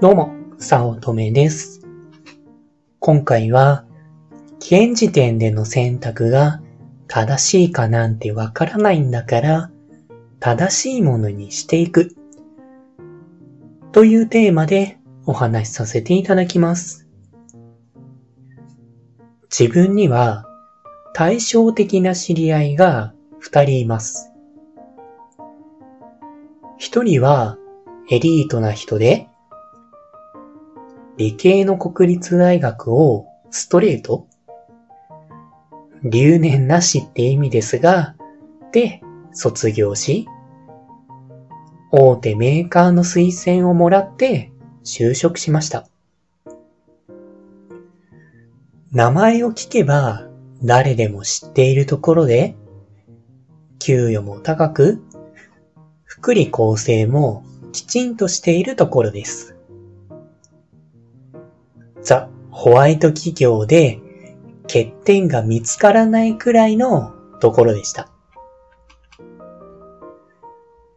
どうも、さおとめです。今回は、現時点での選択が正しいかなんてわからないんだから、正しいものにしていく。というテーマでお話しさせていただきます。自分には対照的な知り合いが二人います。一人はエリートな人で、理系の国立大学をストレート？留年なしって意味ですが、で、卒業し、大手メーカーの推薦をもらって就職しました。名前を聞けば誰でも知っているところで、給与も高く、福利厚生もきちんとしているところです。ザ・ホワイト企業で欠点が見つからないくらいのところでした。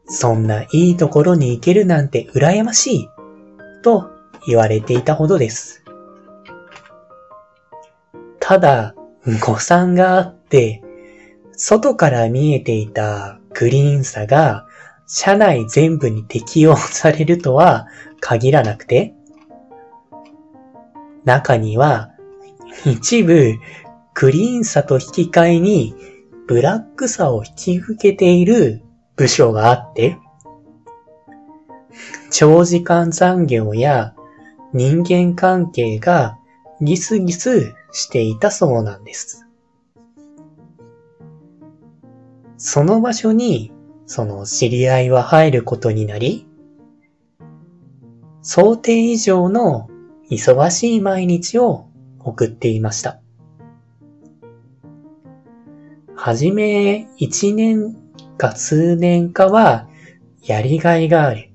そんないいところに行けるなんて羨ましいと言われていたほどです。ただ、誤算があって、外から見えていたクリーンさが社内全部に適用されるとは限らなくて、中には一部クリーンさと引き換えにブラックさを引き受けている部署があって、長時間残業や人間関係がギスギスしていたそうなんです。その場所にその知り合いは入ることになり、想定以上の忙しい毎日を送っていました。はじめ一年か数年かはやりがいがある。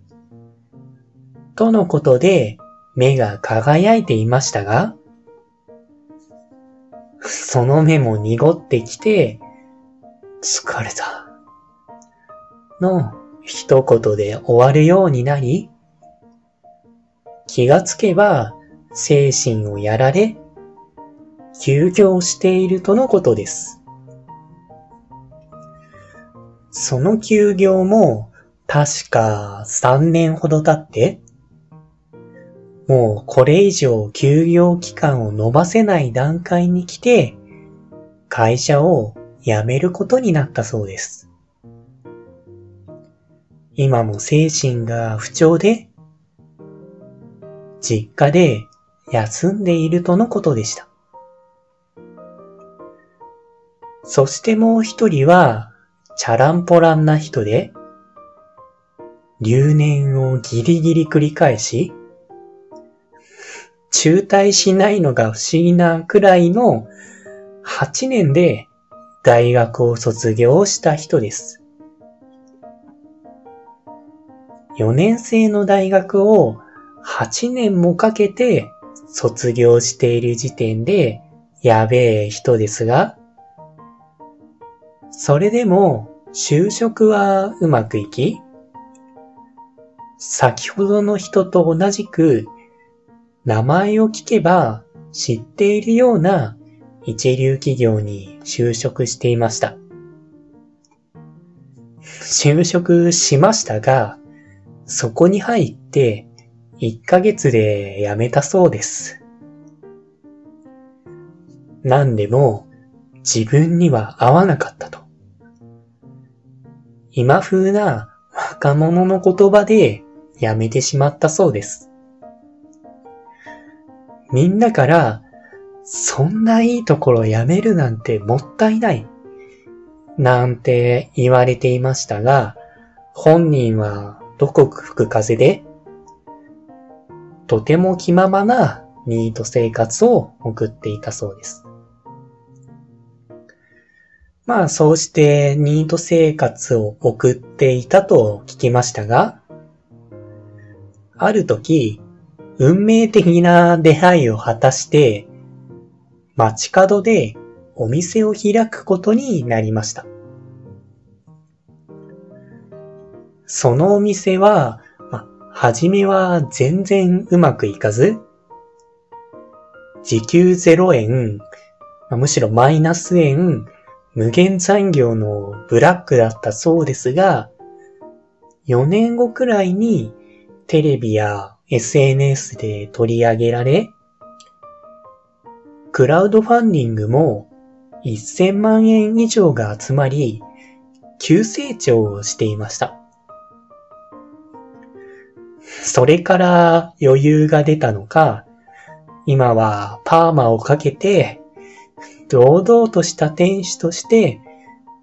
とのことで目が輝いていましたが、その目も濁ってきて、疲れた。の一言で終わるようになり、気がつけば精神をやられ、休業しているとのことです。その休業も確か3年ほど経って、もうこれ以上休業期間を延ばせない段階に来て、会社を辞めることになったそうです。今も精神が不調で、実家で休んでいるとのことでした。そしてもう一人は、チャランポランな人で、留年をギリギリ繰り返し、中退しないのが不思議なくらいの8年で大学を卒業した人です。4年生の大学を8年もかけて卒業している時点でやべえ人ですが、それでも就職はうまくいき、先ほどの人と同じく名前を聞けば知っているような一流企業に就職していました。就職しましたが、そこに入って1ヶ月で辞めたそうです。なんでも自分には合わなかったと。今風な若者の言葉で辞めてしまったそうです。みんなから、そんないいところ辞めるなんてもったいない。なんて言われていましたが、本人はどこ吹く風で、とても気ままなニート生活を送っていたそうです。まあそうしてニート生活を送っていたと聞きましたが、ある時、運命的な出会いを果たして、街角でお店を開くことになりました。そのお店は、初めは全然うまくいかず、時給0円、むしろマイナス円、無限残業のブラックだったそうですが、4年後くらいにテレビや SNS で取り上げられ、クラウドファンディングも1000万円以上が集まり、急成長をしていました。それから余裕が出たのか、今はパーマをかけて、堂々とした店主として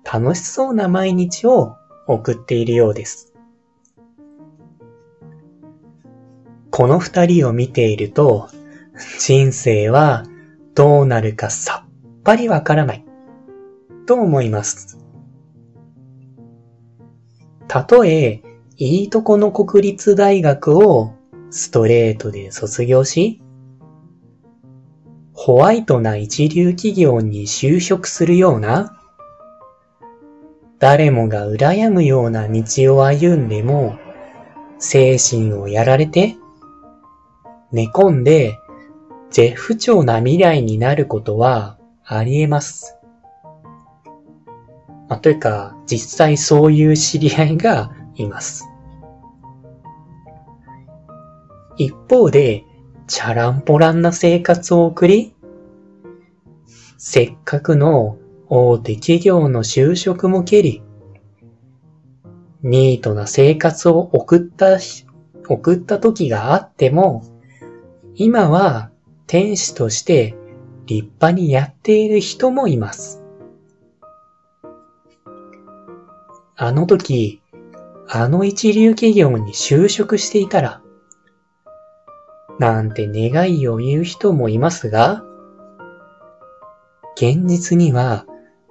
楽しそうな毎日を送っているようです。この二人を見ていると、人生はどうなるかさっぱりわからない、と思います。たとえ、いいとこの国立大学をストレートで卒業し、ホワイトな一流企業に就職するような、誰もが羨むような道を歩んでも、精神をやられて、寝込んで絶不調な未来になることはあり得ます。まあ、というか、実際そういう知り合いがいます。一方で、チャランポランな生活を送り、せっかくの大手企業の就職も蹴り、ニートな生活を送った、送った時があっても、今は天使として立派にやっている人もいます。あの時、あの一流企業に就職していたら、なんて願いを言う人もいますが、現実には、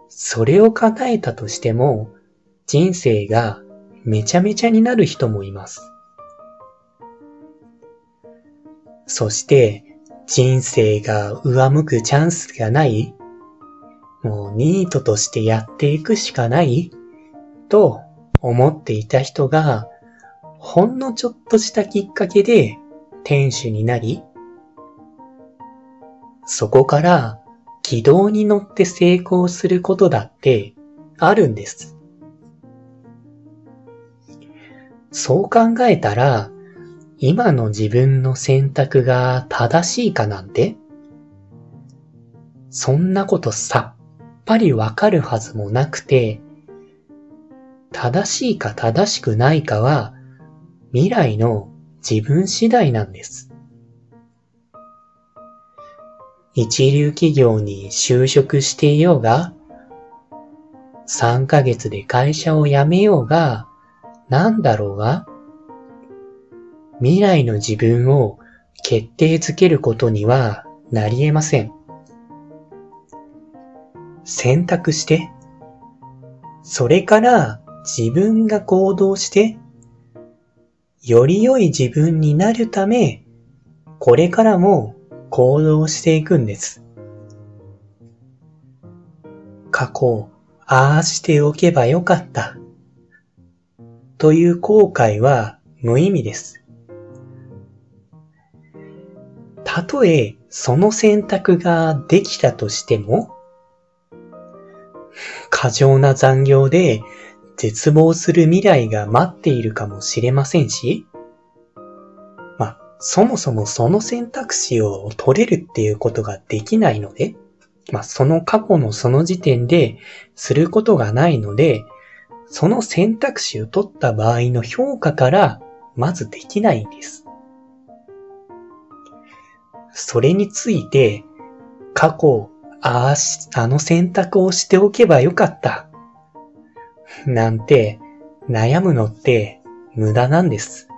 それを叶えたとしても、人生がめちゃめちゃになる人もいます。そして、人生が上向くチャンスがないもうニートとしてやっていくしかないと思っていた人が、ほんのちょっとしたきっかけで店主になり、そこから軌道に乗って成功することだってあるんです。そう考えたら、今の自分の選択が正しいかなんてそんなことさっぱりわかるはずもなくて、正しいか正しくないかは未来の自分次第なんです。一流企業に就職していようが、3ヶ月で会社を辞めようが、なんだろうが、未来の自分を決定づけることにはなり得ません。選択して、それから自分が行動して、より良い自分になるため、これからも行動していくんです。過去、ああしておけばよかった。という後悔は無意味です。たとえその選択ができたとしても、過剰な残業で絶望する未来が待っているかもしれませんし、まあ、そもそもその選択肢を取れるっていうことができないので、まあ、その過去のその時点ですることがないので、その選択肢を取った場合の評価からまずできないんです。それについて、過去、ああし、あの選択をしておけばよかった。なんて、悩むのって無駄なんです。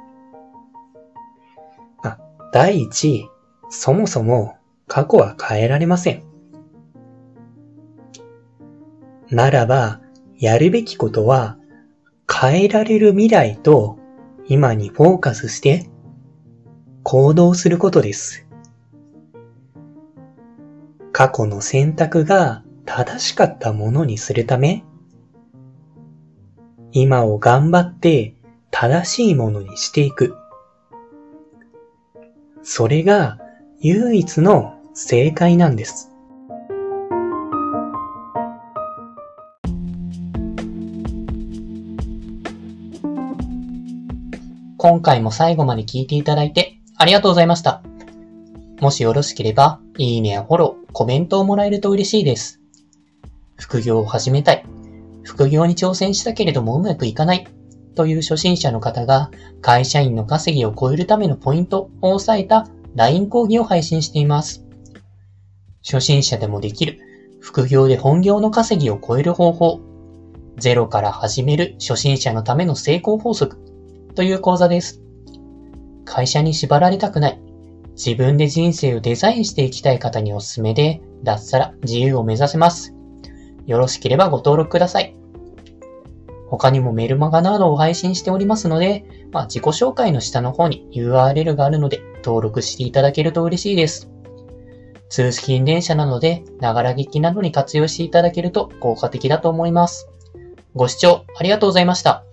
あ、第一、そもそも過去は変えられません。ならば、やるべきことは、変えられる未来と今にフォーカスして行動することです。過去の選択が正しかったものにするため、今を頑張って正しいものにしていく。それが唯一の正解なんです。今回も最後まで聞いていただいてありがとうございました。もしよろしければ、いいねやフォロー、コメントをもらえると嬉しいです。副業を始めたい。副業に挑戦したけれどもうまくいかない。という初心者の方が会社員の稼ぎを超えるためのポイントを押さえた LINE 講義を配信しています。初心者でもできる副業で本業の稼ぎを超える方法。ゼロから始める初心者のための成功法則という講座です。会社に縛られたくない。自分で人生をデザインしていきたい方におすすめで、脱サラ自由を目指せます。よろしければご登録ください。他にもメルマガなどを配信しておりますので、まあ、自己紹介の下の方に URL があるので登録していただけると嬉しいです。通勤電車なので、ながら劇などに活用していただけると効果的だと思います。ご視聴ありがとうございました。